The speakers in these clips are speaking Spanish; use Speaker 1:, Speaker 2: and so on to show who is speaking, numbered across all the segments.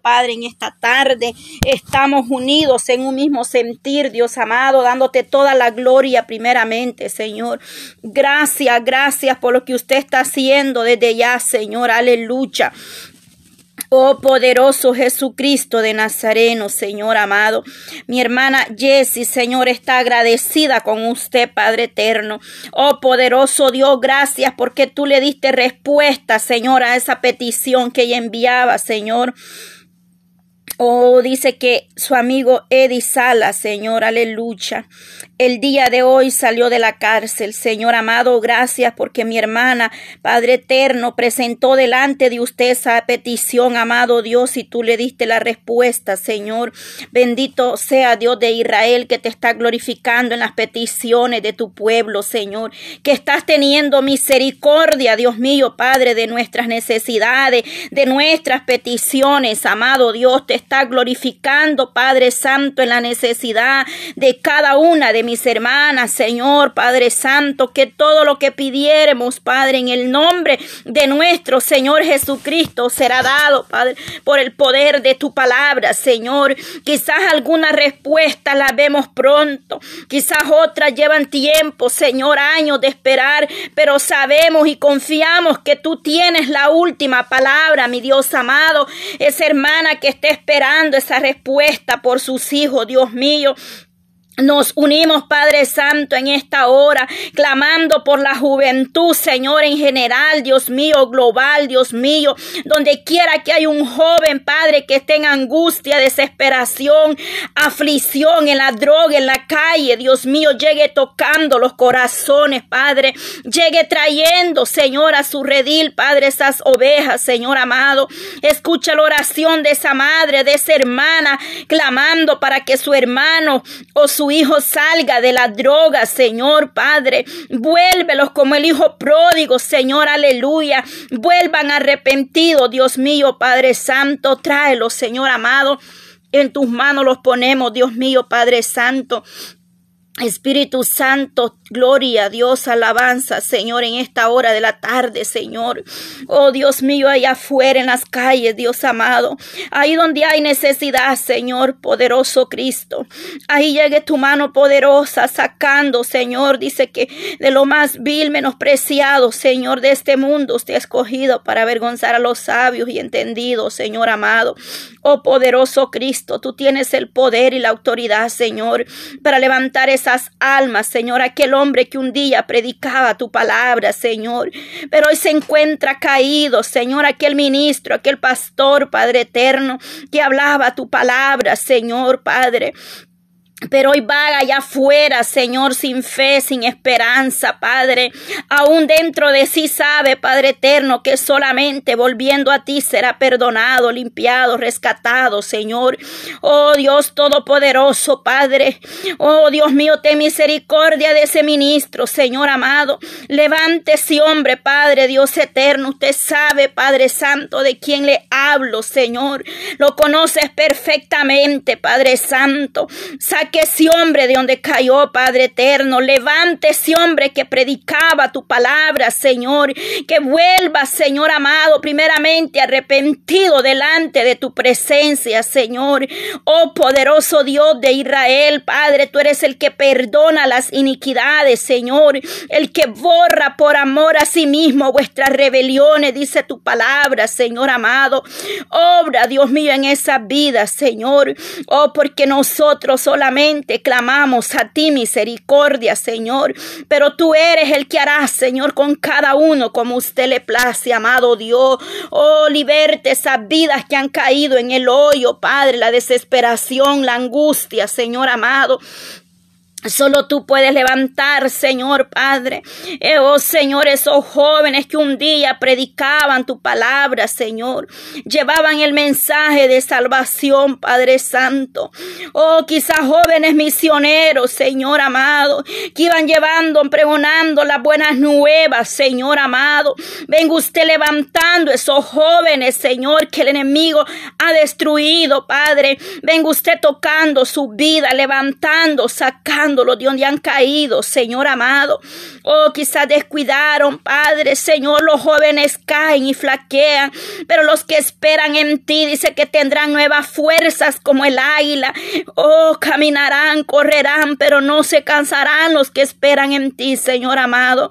Speaker 1: Padre, en esta tarde estamos unidos en un mismo sentir, Dios amado, dándote toda la gloria primeramente, Señor. Gracias, gracias por lo que usted está haciendo desde ya, Señor. Aleluya. Oh poderoso Jesucristo de Nazareno, Señor amado. Mi hermana Jessie, Señor, está agradecida con usted, Padre eterno. Oh poderoso Dios, gracias porque tú le diste respuesta, Señor, a esa petición que ella enviaba, Señor. Oh, dice que su amigo Eddie Sala, Señor, aleluya. El día de hoy salió de la cárcel. Señor amado, gracias porque mi hermana, Padre eterno, presentó delante de usted esa petición, amado Dios, y tú le diste la respuesta, Señor. Bendito sea Dios de Israel que te está glorificando en las peticiones de tu pueblo, Señor. Que estás teniendo misericordia, Dios mío, Padre, de nuestras necesidades, de nuestras peticiones, amado Dios. Te está glorificando, Padre Santo, en la necesidad de cada una de mis hermanas, Señor, Padre Santo, que todo lo que pidiéramos, Padre, en el nombre de nuestro Señor Jesucristo será dado, Padre, por el poder de tu palabra, Señor. Quizás alguna respuesta la vemos pronto, quizás otras llevan tiempo, Señor, años de esperar, pero sabemos y confiamos que tú tienes la última palabra, mi Dios amado, esa hermana que está esperando esperando esa respuesta por sus hijos, Dios mío. Nos unimos, Padre Santo, en esta hora, clamando por la juventud, Señor, en general, Dios mío, global, Dios mío, donde quiera que hay un joven, Padre, que esté en angustia, desesperación, aflicción, en la droga, en la calle, Dios mío, llegue tocando los corazones, Padre, llegue trayendo, Señor, a su redil, Padre, esas ovejas, Señor amado. Escucha la oración de esa madre, de esa hermana, clamando para que su hermano o su hijo salga de la droga, Señor Padre. Vuélvelos como el hijo pródigo, Señor, aleluya. Vuelvan arrepentidos, Dios mío, Padre Santo. Tráelos, Señor amado. En tus manos los ponemos, Dios mío, Padre Santo. Espíritu Santo, gloria Dios, alabanza, Señor, en esta hora de la tarde, Señor. Oh Dios mío, allá afuera en las calles, Dios amado. Ahí donde hay necesidad, Señor, poderoso Cristo. Ahí llegue tu mano poderosa, sacando, Señor, dice que de lo más vil, menospreciado, Señor, de este mundo, usted ha escogido para avergonzar a los sabios y entendidos, Señor amado. Oh poderoso Cristo, tú tienes el poder y la autoridad, Señor, para levantar esas almas, Señor, aquel hombre que un día predicaba tu palabra, Señor, pero hoy se encuentra caído, Señor, aquel ministro, aquel pastor, Padre eterno, que hablaba tu palabra, Señor, Padre. Pero hoy vaga allá afuera, Señor, sin fe, sin esperanza, Padre. Aún dentro de sí sabe, Padre eterno, que solamente volviendo a ti será perdonado, limpiado, rescatado, Señor. Oh Dios Todopoderoso, Padre. Oh Dios mío, ten misericordia de ese ministro, Señor amado. Levántese, hombre, Padre, Dios eterno. Usted sabe, Padre Santo, de quién le hablo, Señor. Lo conoces perfectamente, Padre Santo que ese hombre de donde cayó, Padre eterno. Levante ese hombre que predicaba tu palabra, Señor. Que vuelva, Señor amado, primeramente arrepentido delante de tu presencia, Señor. Oh poderoso Dios de Israel, Padre, tú eres el que perdona las iniquidades, Señor. El que borra por amor a sí mismo vuestras rebeliones, dice tu palabra, Señor amado. Obra, Dios mío, en esa vida, Señor. Oh, porque nosotros solamente clamamos a ti misericordia, Señor. Pero tú eres el que hará, Señor, con cada uno como usted le place, amado Dios. Oh, liberte esas vidas que han caído en el hoyo, Padre, la desesperación, la angustia, Señor amado. Solo tú puedes levantar, Señor Padre. Eh, oh Señor, esos jóvenes que un día predicaban tu palabra, Señor. Llevaban el mensaje de salvación, Padre Santo. Oh, quizás jóvenes misioneros, Señor amado, que iban llevando, pregonando las buenas nuevas, Señor amado. Venga usted levantando esos jóvenes, Señor, que el enemigo ha destruido, Padre. Venga usted tocando su vida, levantando, sacando levantándolos de donde han caído, Señor amado. Oh, quizás descuidaron, Padre, Señor, los jóvenes caen y flaquean, pero los que esperan en ti, dice que tendrán nuevas fuerzas como el águila. Oh, caminarán, correrán, pero no se cansarán los que esperan en ti, Señor amado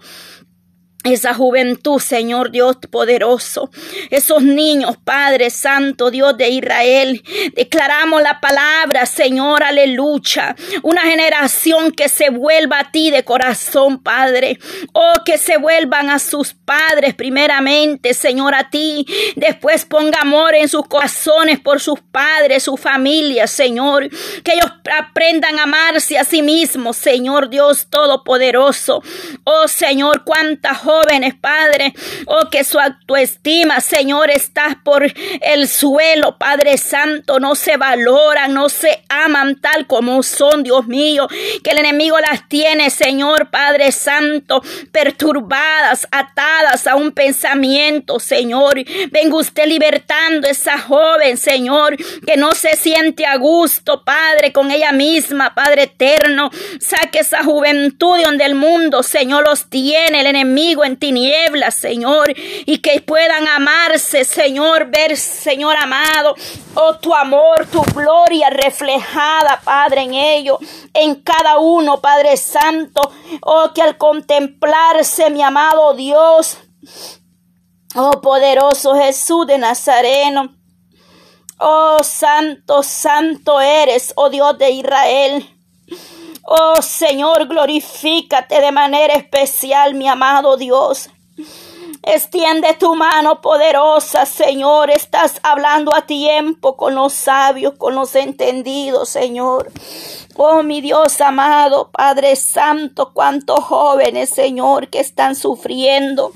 Speaker 1: esa juventud, Señor Dios poderoso, esos niños, Padre Santo, Dios de Israel. Declaramos la palabra, Señor, aleluya. Una generación que se vuelva a ti de corazón, Padre. Oh, que se vuelvan a sus padres primeramente, Señor, a ti. Después ponga amor en sus corazones por sus padres, su familia, Señor. Que ellos aprendan a amarse a sí mismos, Señor Dios Todopoderoso. Oh, Señor, cuántas jóvenes, Padre, oh, que su autoestima, Señor, está por el suelo, Padre Santo, no se valoran, no se aman tal como son, Dios mío, que el enemigo las tiene, Señor, Padre Santo, perturbadas, atadas a un pensamiento, Señor. Venga usted libertando esa joven, Señor, que no se siente a gusto, Padre, con ella misma, Padre eterno. Saque esa juventud donde el mundo, Señor, los tiene, el enemigo en tinieblas, Señor, y que puedan amarse, Señor, ver, Señor amado, oh tu amor, tu gloria reflejada, Padre, en ello, en cada uno, Padre Santo, oh que al contemplarse, mi amado Dios, oh poderoso Jesús de Nazareno, Oh, santo, santo eres, oh Dios de Israel. Oh Señor, glorifícate de manera especial, mi amado Dios. Extiende tu mano poderosa, Señor. Estás hablando a tiempo con los sabios, con los entendidos, Señor. Oh, mi Dios amado, Padre Santo, cuántos jóvenes, Señor, que están sufriendo.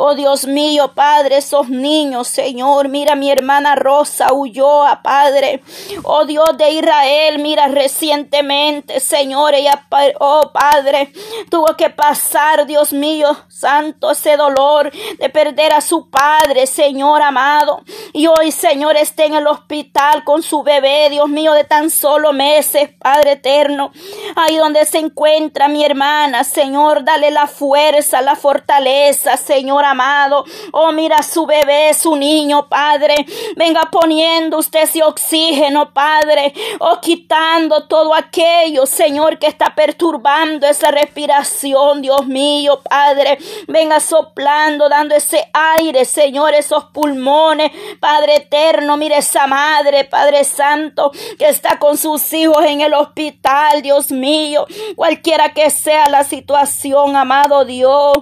Speaker 1: Oh Dios mío, Padre, esos niños, Señor, mira mi hermana Rosa huyó a Padre. Oh Dios de Israel, mira recientemente, Señor, ella, oh Padre, tuvo que pasar, Dios mío, santo, ese dolor de perder a su Padre, Señor amado. Y hoy, Señor, está en el hospital con su bebé, Dios mío, de tan solo meses, Padre eterno. Ahí donde se encuentra mi hermana, Señor, dale la fuerza, la fortaleza, Señor amado. Oh, mira su bebé, su niño, Padre. Venga poniendo usted ese oxígeno, Padre. Oh, quitando todo aquello, Señor, que está perturbando esa respiración, Dios mío, Padre. Venga soplando, dando ese aire, Señor, esos pulmones, Padre eterno. Mire esa madre, Padre Santo, que está con sus hijos en el hospital, Dios mío. Cualquiera que sea la situación, amado Dios.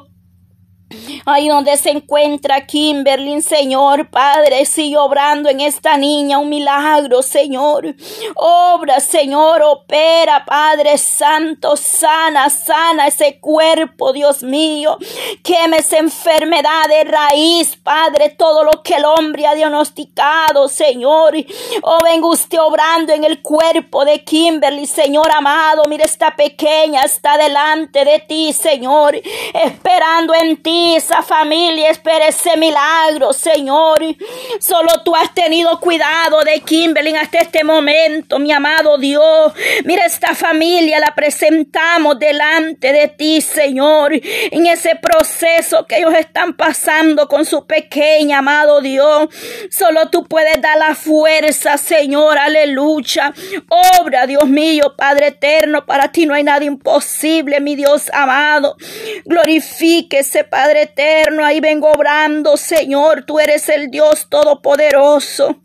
Speaker 1: Ahí donde se encuentra Kimberly, Señor, Padre, sigue obrando en esta niña un milagro, Señor. Obra, Señor, opera, Padre Santo, sana, sana ese cuerpo, Dios mío. Queme esa enfermedad de raíz, Padre, todo lo que el hombre ha diagnosticado, Señor. Oh, venga usted obrando en el cuerpo de Kimberly, Señor amado. Mira, esta pequeña está delante de ti, Señor, esperando en ti esa familia espera ese milagro, Señor. Solo tú has tenido cuidado de Kimberly hasta este momento, mi amado Dios. Mira esta familia, la presentamos delante de ti, Señor, en ese proceso que ellos están pasando con su pequeña, amado Dios. Solo tú puedes dar la fuerza, Señor, aleluya. Obra, Dios mío, Padre eterno, para ti no hay nada imposible, mi Dios amado. Glorifíquese, Padre Padre eterno, ahí vengo obrando, Señor, tú eres el Dios todopoderoso.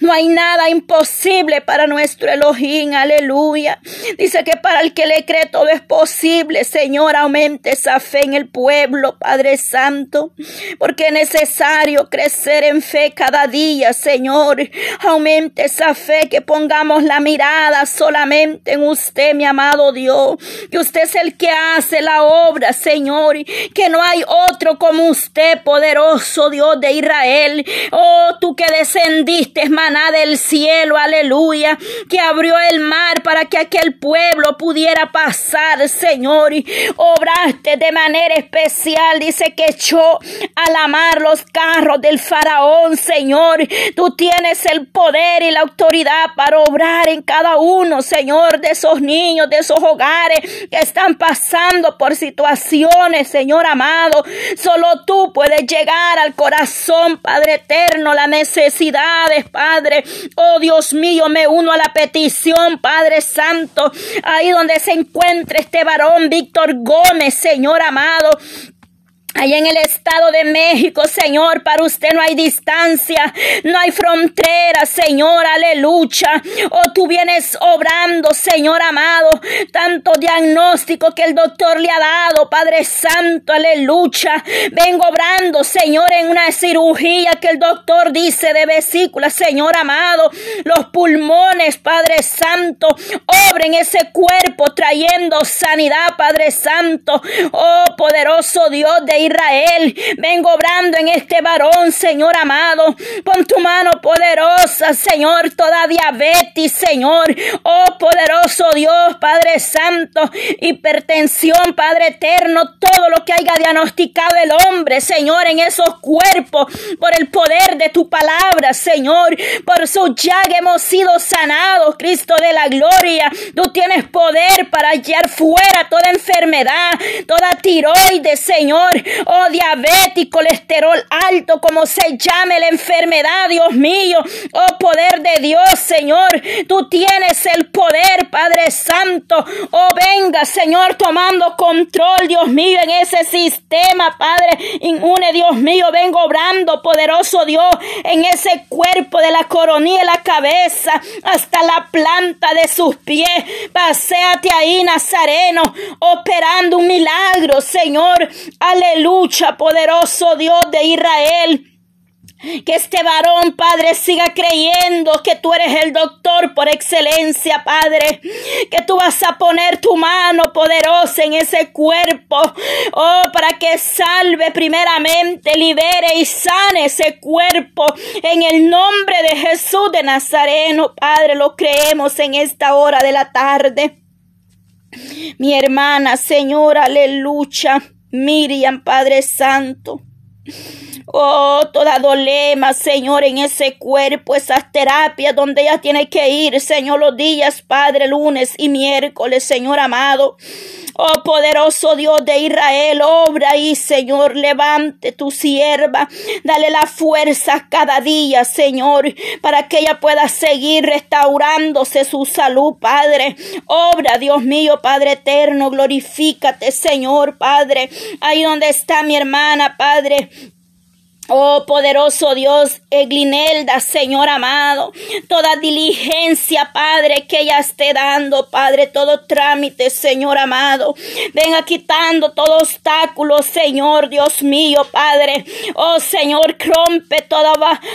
Speaker 1: No hay nada imposible para nuestro Elohim, aleluya. Dice que para el que le cree todo es posible. Señor, aumente esa fe en el pueblo, Padre Santo, porque es necesario crecer en fe cada día, Señor. Aumente esa fe, que pongamos la mirada solamente en usted, mi amado Dios. Que usted es el que hace la obra, Señor. Que no hay otro como usted, poderoso Dios de Israel. Oh, tú que descendiste diste maná del cielo, aleluya, que abrió el mar para que aquel pueblo pudiera pasar, Señor, y obraste de manera especial, dice que echó a la mar los carros del faraón, Señor, tú tienes el poder y la autoridad para obrar en cada uno, Señor, de esos niños, de esos hogares que están pasando por situaciones, Señor amado, solo tú puedes llegar al corazón, Padre eterno, las Padre. Oh Dios mío, me uno a la petición, Padre Santo, ahí donde se encuentra este varón, Víctor Gómez, Señor amado. Allá en el Estado de México, Señor, para usted no hay distancia, no hay frontera, Señor, aleluya. Oh, tú vienes obrando, Señor amado, tanto diagnóstico que el doctor le ha dado, Padre Santo, aleluya. Vengo obrando, Señor, en una cirugía que el doctor dice de vesícula, Señor amado, los pulmones, Padre Santo, obren ese cuerpo trayendo sanidad, Padre Santo. Oh, poderoso Dios de Israel. Vengo obrando en este varón, Señor amado. Pon tu mano poderosa, Señor, toda diabetes, Señor. Oh, poderoso Dios, Padre Santo. Hipertensión, Padre eterno. Todo lo que haya diagnosticado el hombre, Señor, en esos cuerpos. Por el poder de tu palabra, Señor. Por su llaga hemos sido sanados, Cristo de la gloria. Tú tienes poder para hallar fuera toda enfermedad, toda tiroides, Señor oh diabetes, colesterol alto, como se llame la enfermedad, Dios mío, oh poder de Dios, Señor, tú tienes el poder, Padre Santo, oh venga, Señor, tomando control, Dios mío, en ese sistema, Padre, inmune, Dios mío, vengo obrando, poderoso Dios, en ese cuerpo de la coronilla la cabeza hasta la planta de sus pies, paséate ahí, Nazareno, operando un milagro, Señor, aleluya lucha, poderoso Dios de Israel. Que este varón, Padre, siga creyendo que tú eres el doctor por excelencia, Padre. Que tú vas a poner tu mano poderosa en ese cuerpo. Oh, para que salve primeramente, libere y sane ese cuerpo. En el nombre de Jesús de Nazareno, Padre, lo creemos en esta hora de la tarde. Mi hermana, Señor, aleluya. Miriam, Padre Santo. Oh, toda dolema, Señor, en ese cuerpo, esas terapias donde ella tiene que ir, Señor, los días, Padre, lunes y miércoles, Señor amado. Oh poderoso Dios de Israel, obra ahí, Señor, levante tu sierva, dale la fuerza cada día, Señor, para que ella pueda seguir restaurándose su salud, Padre. Obra, Dios mío, Padre eterno, glorifícate, Señor, Padre. Ahí donde está mi hermana, Padre, Oh poderoso Dios, Eglinelda, Señor amado, toda diligencia, Padre, que ella esté dando, Padre, todo trámite, Señor amado. Venga quitando todo obstáculo, Señor, Dios mío, Padre. Oh Señor, rompe toda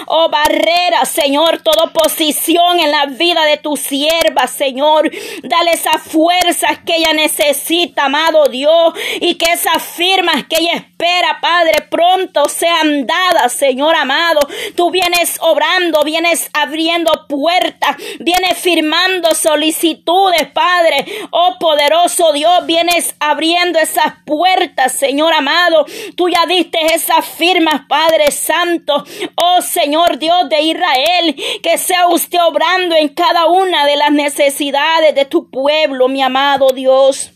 Speaker 1: oh, barrera, Señor, toda oposición en la vida de tu sierva, Señor. Dale esa fuerza que ella necesita, amado Dios, y que esas firmas que ella espera, Padre, pronto sean dadas Señor amado. Tú vienes obrando, vienes abriendo puertas, vienes firmando solicitudes, Padre. Oh poderoso Dios, vienes abriendo esas puertas, Señor amado. Tú ya diste esas firmas, Padre Santo. Oh Señor Dios de Israel, que sea usted obrando en cada una de las necesidades de tu pueblo, mi amado Dios.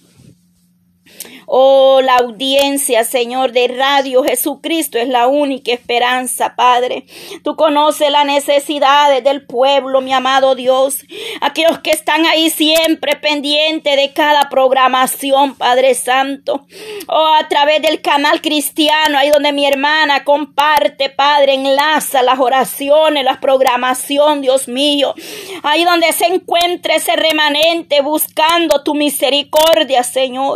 Speaker 1: Oh, la audiencia, Señor, de Radio Jesucristo es la única esperanza, Padre. Tú conoces las necesidades del pueblo, mi amado Dios. Aquellos que están ahí siempre pendientes de cada programación, Padre Santo. Oh, a través del canal cristiano, ahí donde mi hermana comparte, Padre, enlaza las oraciones, la programación, Dios mío. Ahí donde se encuentra ese remanente buscando tu misericordia, Señor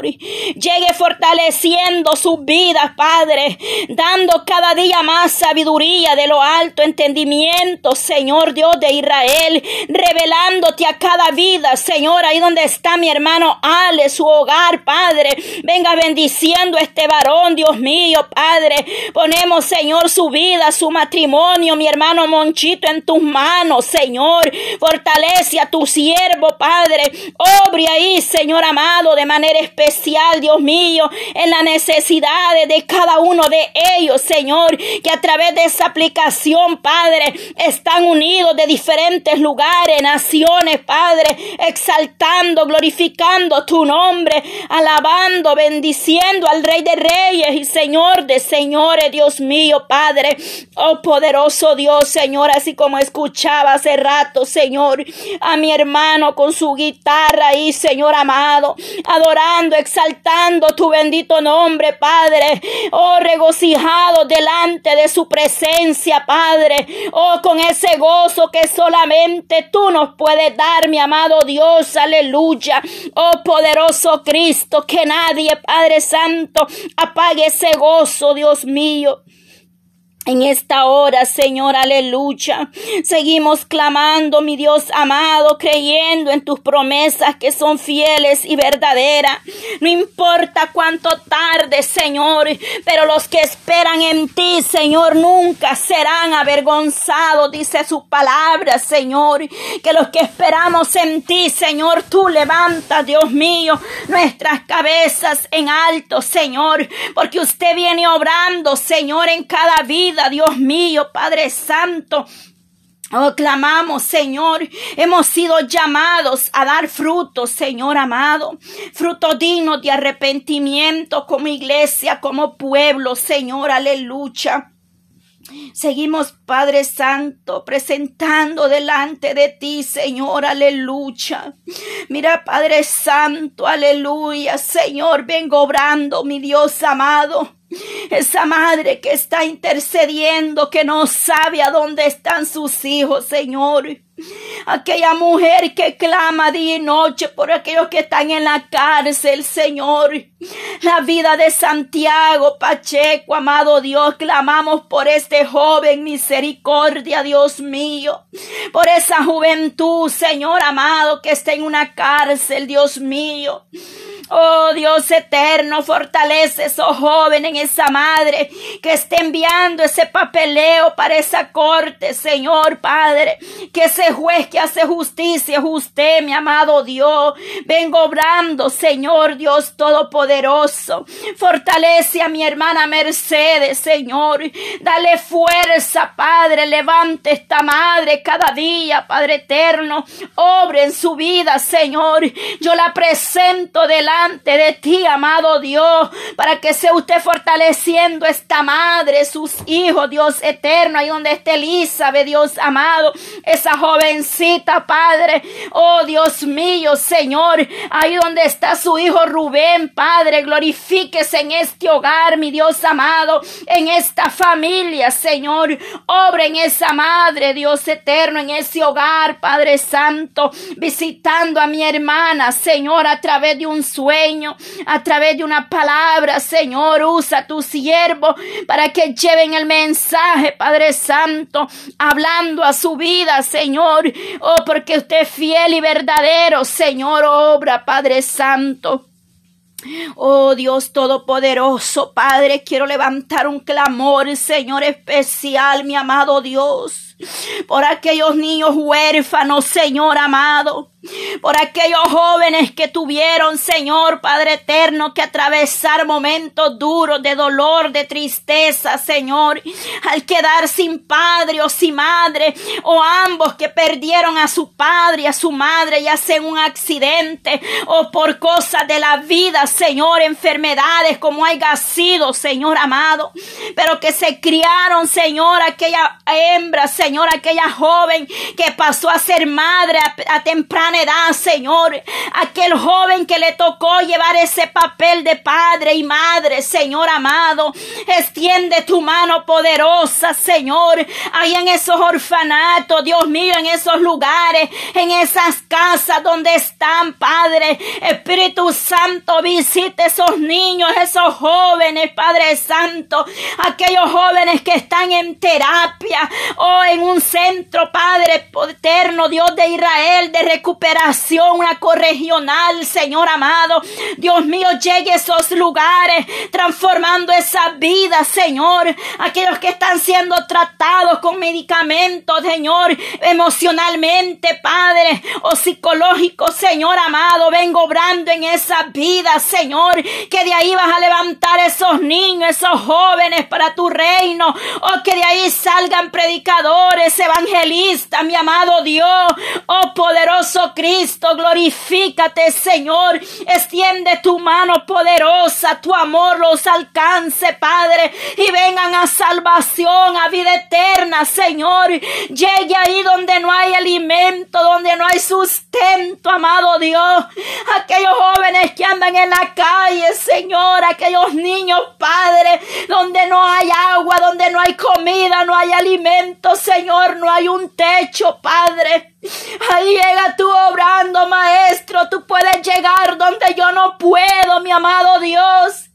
Speaker 1: llegue fortaleciendo sus vidas, Padre, dando cada día más sabiduría de lo alto, entendimiento, Señor Dios de Israel, revelándote a cada vida, Señor, ahí donde está mi hermano Ale, su hogar, Padre, venga bendiciendo a este varón, Dios mío, Padre, ponemos, Señor, su vida, su matrimonio, mi hermano Monchito, en tus manos, Señor, fortalece a tu siervo, Padre, obre ahí, Señor amado, de manera especial, Dios en las necesidades de cada uno de ellos, Señor, que a través de esa aplicación, Padre, están unidos de diferentes lugares, naciones, Padre, exaltando, glorificando tu nombre, alabando, bendiciendo al Rey de Reyes y Señor de Señores, Dios mío, Padre, oh poderoso Dios, Señor, así como escuchaba hace rato, Señor, a mi hermano con su guitarra ahí, Señor amado, adorando, exaltando tu bendito nombre, Padre. Oh, regocijado delante de su presencia, Padre. Oh, con ese gozo que solamente tú nos puedes dar, mi amado Dios. Aleluya. Oh, poderoso Cristo, que nadie, Padre Santo, apague ese gozo, Dios mío. En esta hora, Señor, aleluya. Seguimos clamando, mi Dios amado, creyendo en tus promesas que son fieles y verdaderas. No importa cuánto tarde, Señor, pero los que esperan en ti, Señor, nunca serán avergonzados, dice su palabra, Señor. Que los que esperamos en ti, Señor, tú levantas, Dios mío, nuestras cabezas en alto, Señor, porque usted viene obrando, Señor, en cada vida Dios mío, Padre Santo. Oh, clamamos, Señor. Hemos sido llamados a dar frutos, Señor amado. Frutos dignos de arrepentimiento como iglesia, como pueblo, Señor. Aleluya. Seguimos, Padre Santo, presentando delante de ti, Señor, aleluya. Mira, Padre Santo, aleluya. Señor, vengo obrando, mi Dios amado. Esa madre que está intercediendo, que no sabe a dónde están sus hijos, Señor. Aquella mujer que clama día y noche por aquellos que están en la cárcel, Señor. La vida de Santiago Pacheco, amado Dios, clamamos por este joven, misericordia, Dios mío. Por esa juventud, Señor amado, que está en una cárcel, Dios mío. Oh Dios eterno, fortalece esos jóvenes, esa madre que esté enviando ese papeleo para esa corte, Señor Padre. Que ese juez que hace justicia es usted, mi amado Dios. Vengo obrando, Señor Dios Todopoderoso. Fortalece a mi hermana Mercedes, Señor. Dale fuerza, Padre. Levante esta madre cada día, Padre eterno. Obre en su vida, Señor. Yo la presento delante de ti, amado Dios, para que sea usted fortaleciendo esta madre, sus hijos, Dios eterno, ahí donde esté Elizabeth, Dios amado, esa jovencita, Padre, oh Dios mío, Señor, ahí donde está su hijo Rubén, Padre, glorifíquese en este hogar, mi Dios amado, en esta familia, Señor, obra en esa madre, Dios eterno, en ese hogar, Padre Santo, visitando a mi hermana, Señor, a través de un sueño a través de una palabra, Señor, usa tu siervo para que lleven el mensaje, Padre Santo, hablando a su vida, Señor. Oh, porque usted es fiel y verdadero, Señor, obra, Padre Santo. Oh Dios Todopoderoso, Padre, quiero levantar un clamor, Señor especial, mi amado Dios, por aquellos niños huérfanos, Señor amado. Por aquellos jóvenes que tuvieron, Señor Padre eterno, que atravesar momentos duros de dolor, de tristeza, Señor, al quedar sin padre o sin madre, o ambos que perdieron a su padre y a su madre, ya sea en un accidente o por cosas de la vida, Señor, enfermedades como haya sido, Señor amado, pero que se criaron, Señor, aquella hembra, Señor, aquella joven que pasó a ser madre a, temprana edad, Señor. Aquel joven que le tocó llevar ese papel de padre y madre, Señor amado. Extiende tu mano poderosa, Señor. Ahí en esos orfanatos, Dios mío, en esos lugares, en esas casas donde están, Padre. Espíritu Santo, visite esos niños, esos jóvenes, Padre Santo, aquellos jóvenes que están en terapia o en un centro, Padre eterno, Dios de Israel, de recuperación, una corregional, Señor amado. Dios mío, llegue a esos lugares, transformando esa vida, Señor. Aquellos que están siendo tratados con medicamentos, Señor, emocionalmente, Padre, o psicológico, Señor amado, vengo obrando en esa vida, Señor, que de ahí vas a levantar esos niños, esos jóvenes para tu reino, o que de ahí salgan predicadores, evangelistas, mi amado Dios, oh poderoso Cristo, glorifícate, Señor, extiende tu mano poderosa, tu amor los alcance, Padre, y vengan a salvación, a vida eterna, Señor, llegue ahí donde no hay alimento, donde no hay sustento, amado Dios, aquellos jóvenes que andan en la calle, Señor, aquellos niños, Padre, donde no hay agua, donde no hay comida, no hay alimento, Señor, no hay un techo, Padre. Ahí llega tú obrando, Maestro, tú puedes llegar donde yo no puedo, mi amado Dios.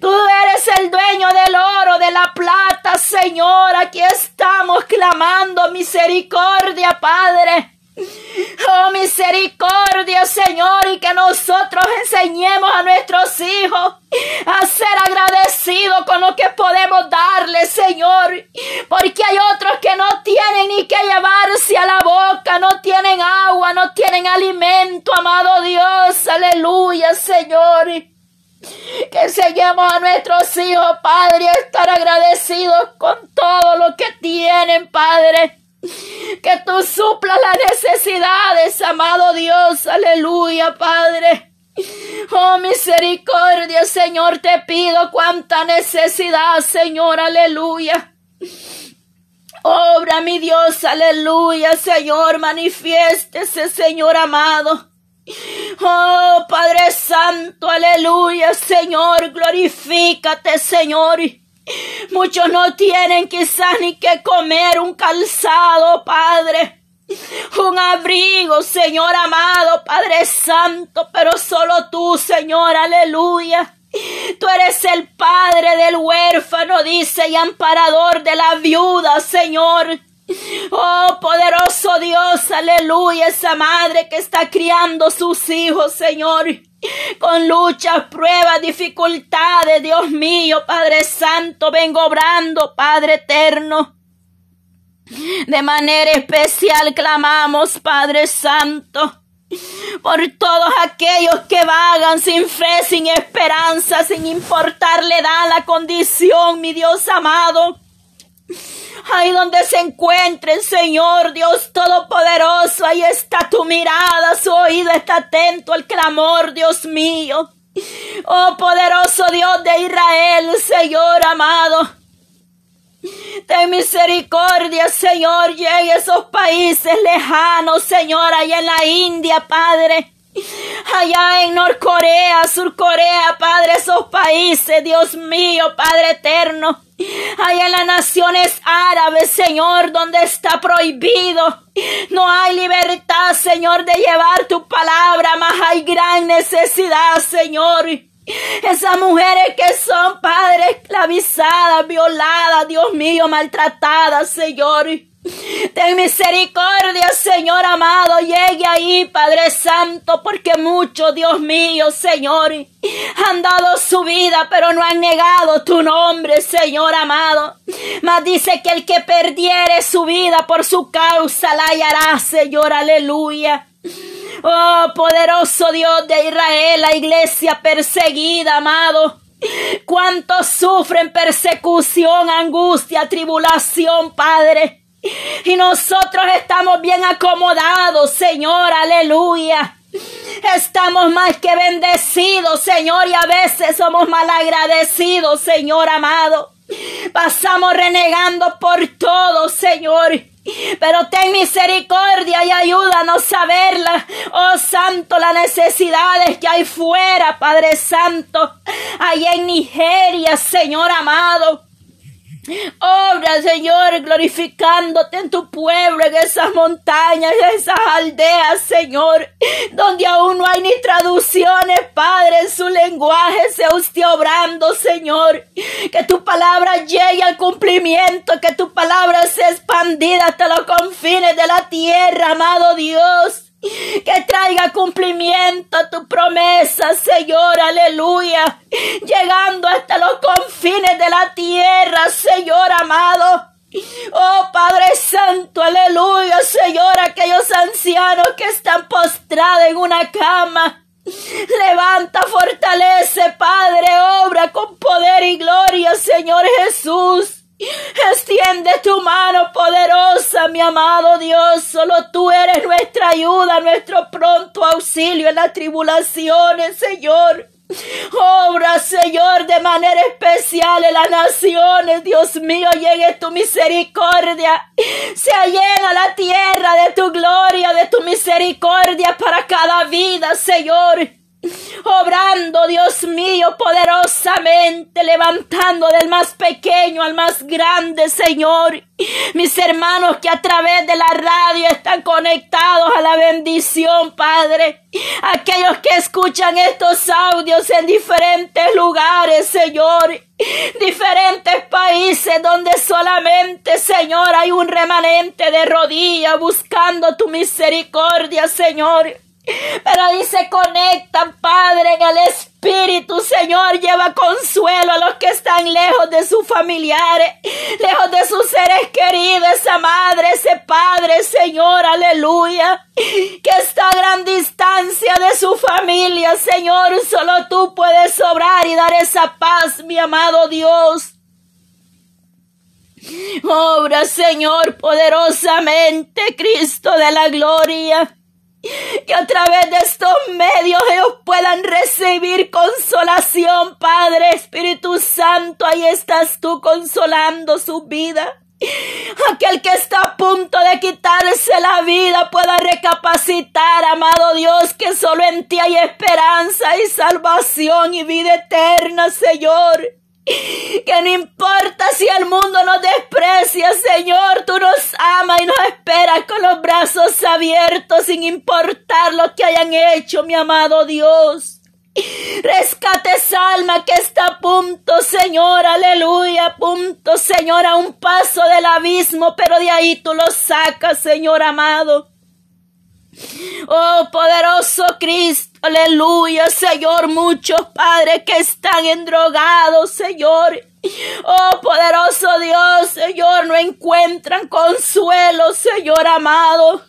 Speaker 1: Tú eres el dueño del oro, de la plata, Señor. Aquí estamos clamando misericordia, Padre. Oh, misericordia, Señor, y que nosotros enseñemos a nuestros hijos a ser agradecidos con lo que podemos darle, Señor. Porque hay otros que no tienen ni que llevarse a la boca, no tienen agua, no tienen alimento, amado Dios. Aleluya, Señor. Que enseñemos a nuestros hijos, Padre, a estar agradecidos con todo lo que tienen, Padre. Que tú suplas las necesidades, amado Dios. Aleluya, Padre. Oh, misericordia, Señor, te pido cuánta necesidad, Señor, aleluya. Obra, mi Dios, aleluya, Señor, manifiéstese, Señor amado. Oh, Padre Santo, aleluya, Señor, glorifícate, Señor. Muchos no tienen quizás ni que comer un calzado, Padre. Un abrigo, Señor amado, Padre Santo, pero solo tú, Señor, aleluya. Tú eres el Padre del huérfano, dice, y amparador de la viuda, Señor. Oh, poderoso Dios, aleluya, esa madre que está criando sus hijos, Señor con luchas, pruebas, dificultades, Dios mío, Padre Santo, vengo obrando, Padre eterno. De manera especial clamamos, Padre Santo, por todos aquellos que vagan sin fe, sin esperanza, sin importarle da la condición, mi Dios amado. Ahí donde se encuentren, Señor Dios Todopoderoso, ahí está tu mirada, su oído está atento al clamor, Dios mío. Oh poderoso Dios de Israel, Señor amado. Ten misericordia, Señor, llegue a esos países lejanos, Señor, allá en la India, Padre. Allá en Norcorea, Surcorea, Padre, esos países, Dios mío, Padre eterno. Allá en las naciones árabes, Señor, donde está prohibido. No hay libertad, Señor, de llevar tu palabra, más hay gran necesidad, Señor. Esas mujeres que son, Padre, esclavizadas, violadas, Dios mío, maltratadas, Señor. Ten misericordia, Señor amado, llegue ahí, Padre Santo, porque muchos, Dios mío, Señor, han dado su vida, pero no han negado tu nombre, Señor amado. Mas dice que el que perdiere su vida por su causa la hallará, Señor, aleluya. Oh, poderoso Dios de Israel, la iglesia perseguida, amado. Cuántos sufren persecución, angustia, tribulación, Padre. Y nosotros estamos bien acomodados, Señor, aleluya. Estamos más que bendecidos, Señor, y a veces somos mal agradecidos, Señor amado. Pasamos renegando por todo, Señor. Pero ten misericordia y ayúdanos a verla, oh Santo, las necesidades que hay fuera, Padre Santo, allá en Nigeria, Señor amado. Obra, Señor, glorificándote en tu pueblo, en esas montañas, en esas aldeas, Señor, donde aún no hay ni traducciones, Padre, en su lenguaje, sea usted obrando, Señor. Que tu palabra llegue al cumplimiento, que tu palabra sea expandida hasta los confines de la tierra, amado Dios que traiga cumplimiento a tu promesa, Señor, aleluya, llegando hasta los confines de la tierra, Señor amado. Oh Padre Santo, aleluya, Señor, aquellos ancianos que están postrados en una cama. Levanta, fortalece, Padre, obra con poder y gloria, Señor Jesús. Extiende tu mano poderosa, mi amado Dios. Solo tú eres nuestra ayuda, nuestro pronto auxilio en las tribulaciones, Señor. Obra, Señor, de manera especial en las naciones. Dios mío, llegue tu misericordia. Se llena la tierra de tu gloria, de tu misericordia para cada vida, Señor obrando, Dios mío, poderosamente, levantando del más pequeño al más grande, Señor. Mis hermanos que a través de la radio están conectados a la bendición, Padre. Aquellos que escuchan estos audios en diferentes lugares, Señor. Diferentes países donde solamente, Señor, hay un remanente de rodillas buscando tu misericordia, Señor. Pero dice, conectan, Padre, en el Espíritu, Señor, lleva consuelo a los que están lejos de sus familiares, lejos de sus seres queridos, esa madre, ese padre, Señor, aleluya, que está a gran distancia de su familia, Señor, solo tú puedes obrar y dar esa paz, mi amado Dios. Obra, Señor, poderosamente, Cristo de la gloria que a través de estos medios ellos puedan recibir consolación, Padre Espíritu Santo, ahí estás tú consolando su vida. Aquel que está a punto de quitarse la vida pueda recapacitar, amado Dios, que solo en ti hay esperanza y salvación y vida eterna, Señor. Que no importa si el mundo nos desprecia, Señor, tú nos amas y nos esperas con los brazos abiertos sin importar lo que hayan hecho, mi amado Dios. Rescate esa alma que está a punto, Señor, aleluya, a punto, Señor, a un paso del abismo, pero de ahí tú lo sacas, Señor amado. Oh, poderoso Cristo, aleluya, Señor, muchos padres que están endrogados, Señor. Oh, poderoso Dios, Señor, no encuentran consuelo, Señor amado.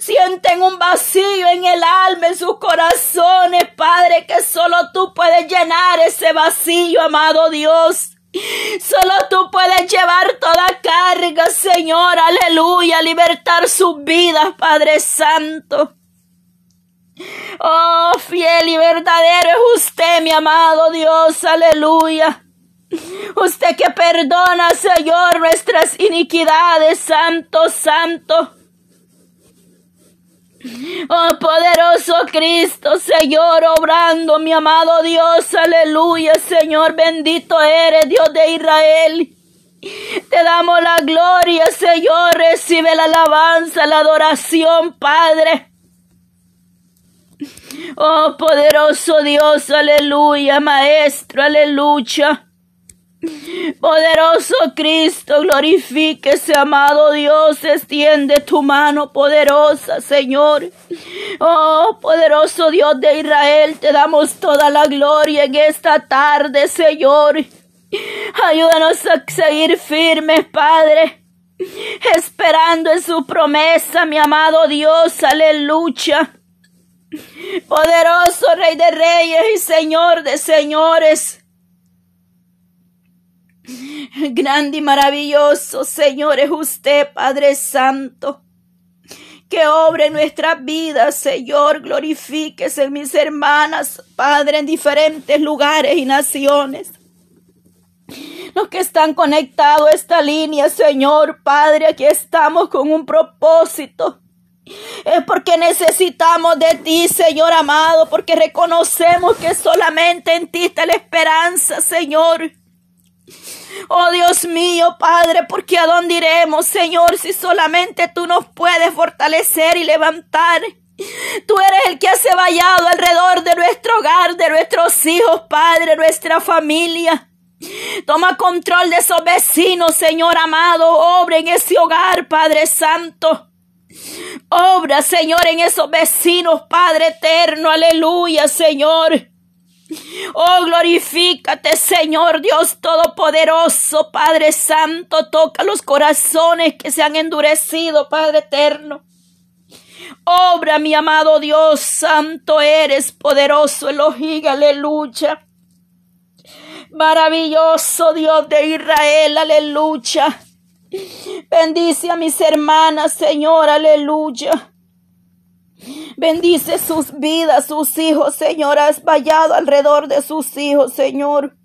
Speaker 1: Sienten un vacío en el alma, en sus corazones, Padre, que solo tú puedes llenar ese vacío, amado Dios. Solo tú puedes llevar toda carga, Señor, aleluya, libertar sus vidas, Padre Santo. Oh, fiel y verdadero es usted, mi amado Dios, aleluya. Usted que perdona, Señor, nuestras iniquidades, santo, santo. Oh poderoso Cristo, Señor, obrando, mi amado Dios, aleluya, Señor, bendito eres, Dios de Israel. Te damos la gloria, Señor, recibe la alabanza, la adoración, Padre. Oh poderoso Dios, aleluya, Maestro, aleluya. Poderoso Cristo, glorifíquese, amado Dios, extiende tu mano poderosa, Señor. Oh, poderoso Dios de Israel, te damos toda la gloria en esta tarde, Señor. Ayúdanos a seguir firmes, Padre, esperando en su promesa, mi amado Dios, aleluya. Poderoso Rey de Reyes y Señor de Señores. Grande y maravilloso, Señor, es usted, Padre Santo. Que obre en nuestras vidas, Señor, glorifíquese en mis hermanas, Padre, en diferentes lugares y naciones. Los que están conectados a esta línea, Señor, Padre, aquí estamos con un propósito. Es porque necesitamos de ti, Señor amado, porque reconocemos que solamente en ti está la esperanza, Señor. Oh Dios mío, Padre, porque a dónde iremos, Señor, si solamente tú nos puedes fortalecer y levantar. Tú eres el que hace vallado alrededor de nuestro hogar, de nuestros hijos, Padre, nuestra familia. Toma control de esos vecinos, Señor amado. Obra en ese hogar, Padre Santo. Obra, Señor, en esos vecinos, Padre eterno. Aleluya, Señor. Oh, glorifícate, Señor Dios Todopoderoso, Padre Santo, toca los corazones que se han endurecido, Padre Eterno. Obra, mi amado Dios, santo eres, poderoso Elohim, aleluya. Maravilloso Dios de Israel, aleluya. Bendice a mis hermanas, Señor, aleluya. Bendice sus vidas, sus hijos, Señor. Has vallado alrededor de sus hijos, Señor.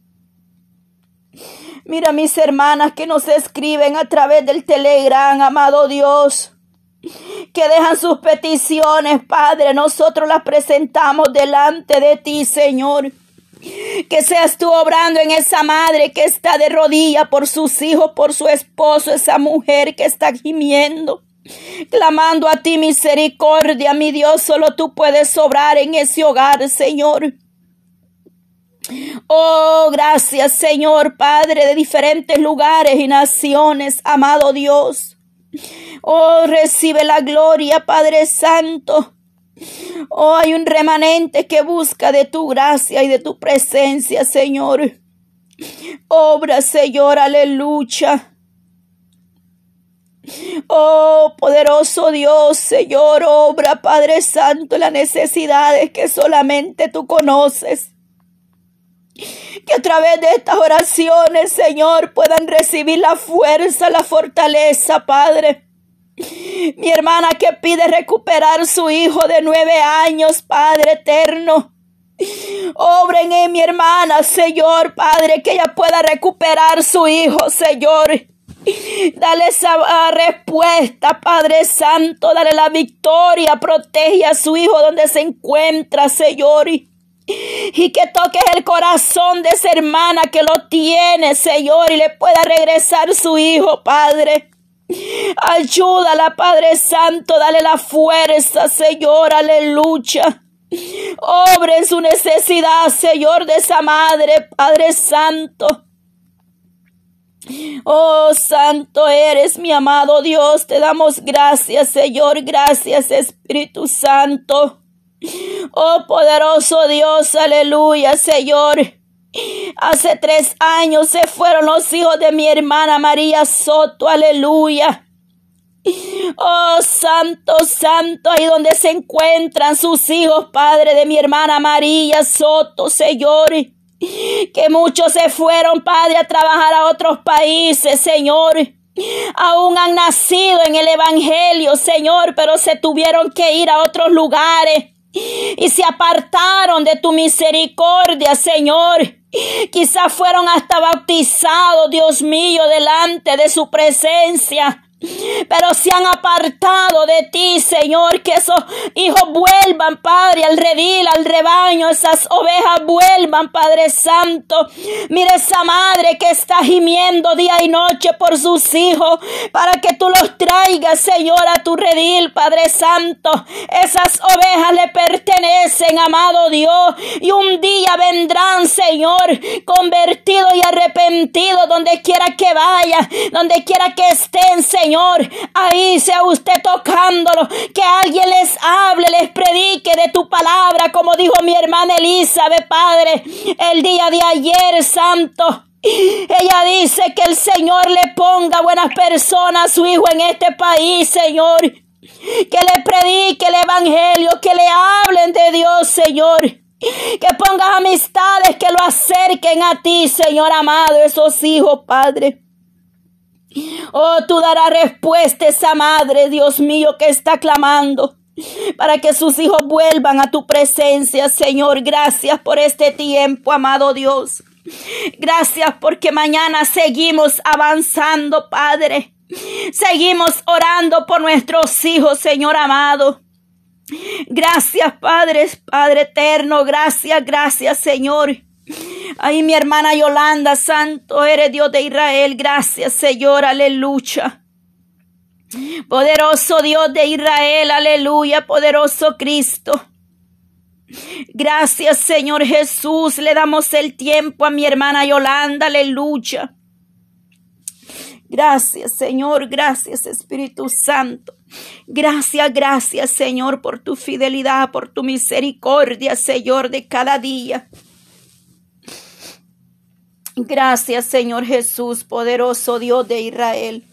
Speaker 1: Mira mis hermanas que nos escriben a través del Telegram, amado Dios. Que dejan sus peticiones, Padre. Nosotros las presentamos delante de ti, Señor. Que seas tú obrando en esa madre que está de rodilla por sus hijos, por su esposo, esa mujer que está gimiendo clamando a ti misericordia, mi Dios, solo tú puedes obrar en ese hogar, Señor. Oh, gracias, Señor, Padre de diferentes lugares y naciones, amado Dios. Oh, recibe la gloria, Padre Santo. Oh, hay un remanente que busca de tu gracia y de tu presencia, Señor. Obra, Señor, aleluya. Oh, poderoso Dios, Señor, obra, Padre Santo, las necesidades que solamente tú conoces. Que a través de estas oraciones, Señor, puedan recibir la fuerza, la fortaleza, Padre. Mi hermana que pide recuperar su hijo de nueve años, Padre eterno. Obren en mi hermana, Señor, Padre, que ella pueda recuperar su hijo, Señor. Dale esa ah, respuesta, Padre Santo. Dale la victoria. Protege a su hijo donde se encuentra, Señor. Y que toques el corazón de esa hermana que lo tiene, Señor, y le pueda regresar su hijo, Padre. Ayúdala, Padre Santo, dale la fuerza, Señor, aleluya. Obre en su necesidad, Señor, de esa madre, Padre Santo. Oh, santo eres mi amado Dios. Te damos gracias, Señor. Gracias, Espíritu Santo. Oh, poderoso Dios. Aleluya, Señor. Hace tres años se fueron los hijos de mi hermana María Soto. Aleluya. Oh, santo, santo, ahí donde se encuentran sus hijos, Padre de mi hermana María Soto, Señor que muchos se fueron, Padre, a trabajar a otros países, Señor. Aún han nacido en el Evangelio, Señor, pero se tuvieron que ir a otros lugares y se apartaron de tu misericordia, Señor. Quizás fueron hasta bautizados, Dios mío, delante de su presencia pero se han apartado de ti, Señor, que esos hijos vuelvan, Padre, al redil, al rebaño, esas ovejas vuelvan, Padre Santo. Mira esa madre que está gimiendo día y noche por sus hijos, para que tú los traigas, Señor, a tu redil, Padre Santo. Esas ovejas le pertenecen, amado Dios, y un día vendrán, Señor, convertidos y arrepentidos donde quiera que vaya, donde quiera que estén, Señor. Señor, ahí sea usted tocándolo, que alguien les hable, les predique de tu palabra, como dijo mi hermana Elizabeth, Padre, el día de ayer, Santo. Ella dice que el Señor le ponga buenas personas a su hijo en este país, Señor. Que le predique el Evangelio, que le hablen de Dios, Señor. Que pongas amistades que lo acerquen a ti, Señor amado, esos hijos, Padre. Oh, tú darás respuesta a esa madre, Dios mío, que está clamando para que sus hijos vuelvan a tu presencia, Señor. Gracias por este tiempo, amado Dios. Gracias porque mañana seguimos avanzando, Padre. Seguimos orando por nuestros hijos, Señor amado. Gracias, Padre, Padre eterno. Gracias, gracias, Señor. Ay, mi hermana Yolanda, santo eres Dios de Israel. Gracias, Señor, aleluya. Poderoso Dios de Israel, aleluya, poderoso Cristo. Gracias, Señor Jesús. Le damos el tiempo a mi hermana Yolanda, aleluya. Gracias, Señor. Gracias, Espíritu Santo. Gracias, gracias, Señor, por tu fidelidad, por tu misericordia, Señor, de cada día. Gracias, Señor Jesús, poderoso Dios de Israel.